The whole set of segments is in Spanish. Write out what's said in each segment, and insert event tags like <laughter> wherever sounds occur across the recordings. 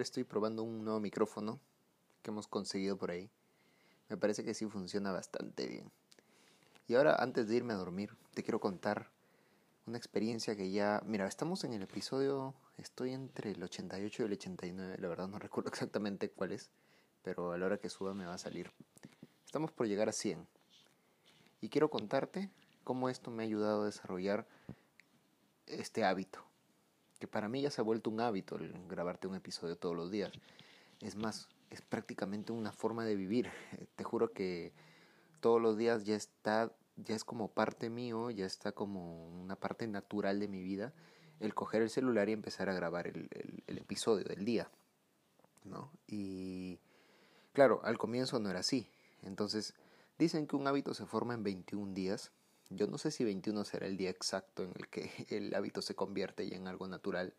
Estoy probando un nuevo micrófono que hemos conseguido por ahí. Me parece que sí funciona bastante bien. Y ahora, antes de irme a dormir, te quiero contar una experiencia que ya... Mira, estamos en el episodio... Estoy entre el 88 y el 89, la verdad no <laughs> recuerdo exactamente cuál es, pero a la hora que suba me va a salir. Estamos por llegar a 100. Y quiero contarte cómo esto me ha ayudado a desarrollar este hábito. Para mí ya se ha vuelto un hábito el grabarte un episodio todos los días. Es más, es prácticamente una forma de vivir. <laughs> Te juro que todos los días ya está, ya es como parte mío, ya está como una parte natural de mi vida el coger el celular y empezar a grabar el, el episodio del día. ¿no? Y claro, al comienzo no era así. Entonces, dicen que un hábito se forma en 21 días. Yo no sé si 21 será el día exacto en el que <laughs> el hábito se convierte ya en algo natural.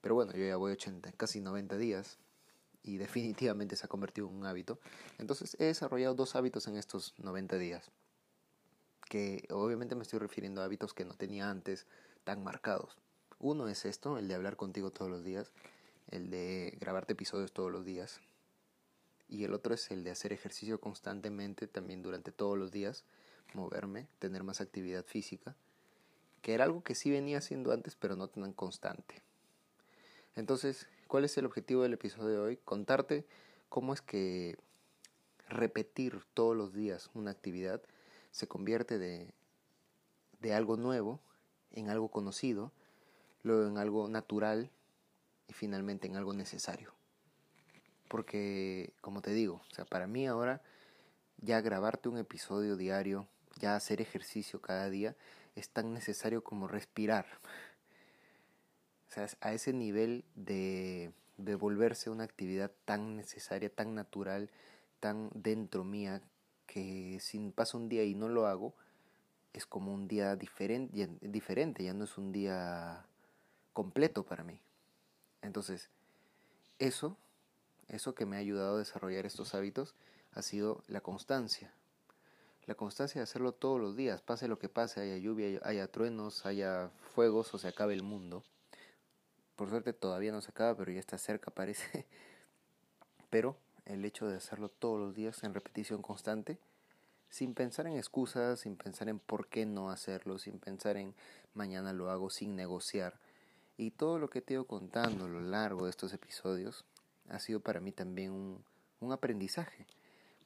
Pero bueno, yo ya voy 80, casi 90 días y <laughs> definitivamente se ha convertido en un hábito. Entonces he desarrollado dos hábitos en estos 90 días. Que obviamente me estoy refiriendo a hábitos que no tenía antes tan marcados. Uno es esto, el de hablar contigo todos los días, el de grabarte episodios todos los días. Y el otro es el de hacer ejercicio constantemente también durante todos los días, moverme, tener más actividad física, que era algo que sí venía haciendo antes, pero no tan constante. Entonces, ¿cuál es el objetivo del episodio de hoy? Contarte cómo es que repetir todos los días una actividad se convierte de, de algo nuevo en algo conocido, luego en algo natural y finalmente en algo necesario. Porque, como te digo, o sea, para mí ahora ya grabarte un episodio diario, ya hacer ejercicio cada día, es tan necesario como respirar. O sea, a ese nivel de, de volverse una actividad tan necesaria, tan natural, tan dentro mía, que si pasa un día y no lo hago, es como un día diferente, diferente, ya no es un día completo para mí. Entonces, eso, eso que me ha ayudado a desarrollar estos hábitos ha sido la constancia. La constancia de hacerlo todos los días, pase lo que pase, haya lluvia, haya truenos, haya fuegos o se acabe el mundo. Por suerte todavía no se acaba, pero ya está cerca parece. <laughs> Pero el hecho de hacerlo todos los días en repetición constante, sin pensar en excusas, sin pensar en por qué no hacerlo, sin pensar en mañana lo hago, sin negociar. Y todo lo que te he ido contando a lo largo de estos episodios ha sido para mí también un, un aprendizaje.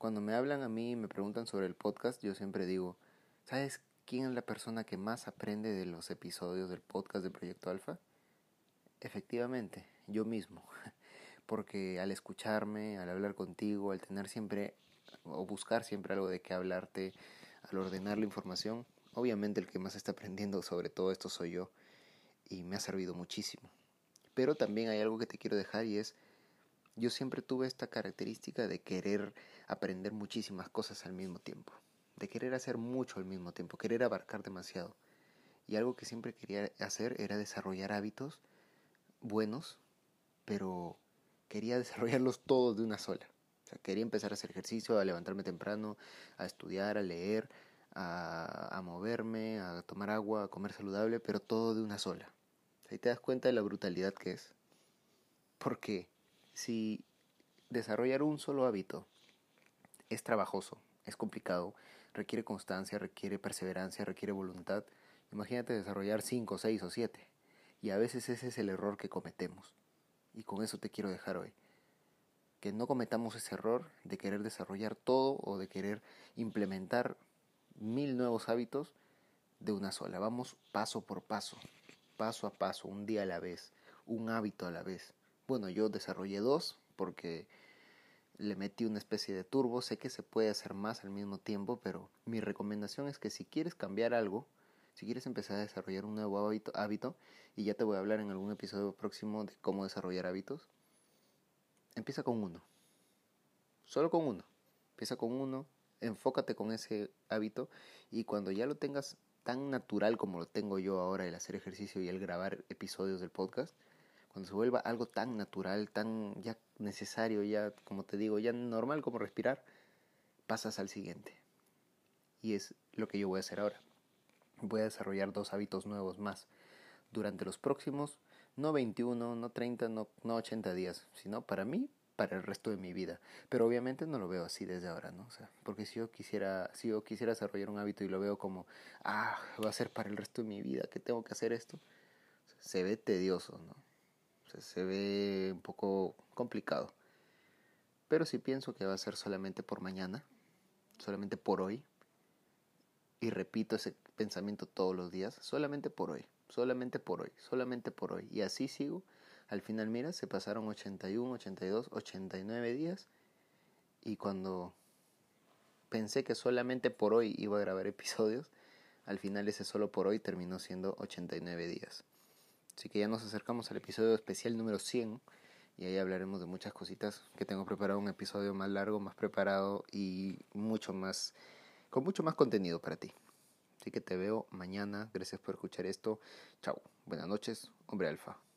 Cuando me hablan a mí y me preguntan sobre el podcast, yo siempre digo, ¿sabes quién es la persona que más aprende de los episodios del podcast de Proyecto Alfa? Efectivamente, yo mismo. <laughs> Porque al escucharme, al hablar contigo, al tener siempre o buscar siempre algo de qué hablarte, al ordenar la información, obviamente el que más está aprendiendo sobre todo esto soy yo y me ha servido muchísimo. Pero también hay algo que te quiero dejar y es, yo siempre tuve esta característica de querer aprender muchísimas cosas al mismo tiempo, de querer hacer mucho al mismo tiempo, querer abarcar demasiado. Y algo que siempre quería hacer era desarrollar hábitos buenos, pero quería <laughs> desarrollarlos todos de una sola. Quería empezar a hacer ejercicio, a levantarme temprano, a estudiar, a leer, a, a moverme, a tomar agua, a comer saludable, pero todo de una sola. Ahí te das cuenta de la brutalidad que es. Porque si desarrollar un solo hábito es trabajoso, es complicado, requiere constancia, requiere perseverancia, requiere voluntad, imagínate desarrollar 5, 6 o 7. Y a veces ese es el error que cometemos. Y con eso te quiero dejar hoy. que no cometamos ese error de querer desarrollar todo o de querer implementar mil nuevos hábitos de una sola. Vamos paso por paso, paso a paso, un día a la vez, un hábito a la vez. Bueno, yo desarrollé dos porque le metí una especie de turbo. Sé que se puede hacer más al mismo tiempo, pero mi recomendación es que si quieres cambiar algo, si quieres empezar a desarrollar un nuevo hábito, y ya te voy a hablar en algún episodio próximo de cómo desarrollar hábitos, empieza con uno. Solo con uno. Empieza con uno, enfócate con ese hábito y cuando ya lo tengas tan natural como lo tengo yo ahora el hacer ejercicio y el grabar episodios del podcast, cuando se vuelva algo tan natural, tan ya necesario, ya como te digo, ya normal como respirar, pasas al siguiente. Y es lo que yo voy a hacer ahora. Voy a desarrollar dos hábitos nuevos más durante los próximos, no 21, no 30, no, no 80 días, sino para mí, para el resto de mi vida. Pero obviamente no lo veo así desde ahora, ¿no? O sea, porque si yo quisiera, si yo quisiera desarrollar un hábito y lo veo como, ah, va a ser para el resto de mi vida, que tengo que hacer esto, se ve tedioso, ¿no? Se ve un poco complicado. Pero si pienso que va a ser solamente por mañana, solamente por hoy, y repito ese pensamiento todos los días, solamente por hoy, solamente por hoy, solamente por hoy, y así sigo, al final, mira, se pasaron 81, 82, 89 días. Y cuando pensé que solamente por hoy iba a grabar episodios, al final ese solo por hoy terminó siendo 89 días. Así que ya nos acercamos al episodio especial número 100 y ahí hablaremos de muchas cositas que tengo preparado un episodio más largo, más preparado y mucho más con mucho más contenido para ti. Así que te veo mañana. Gracias por escuchar esto. Chao. Buenas noches, hombre alfa.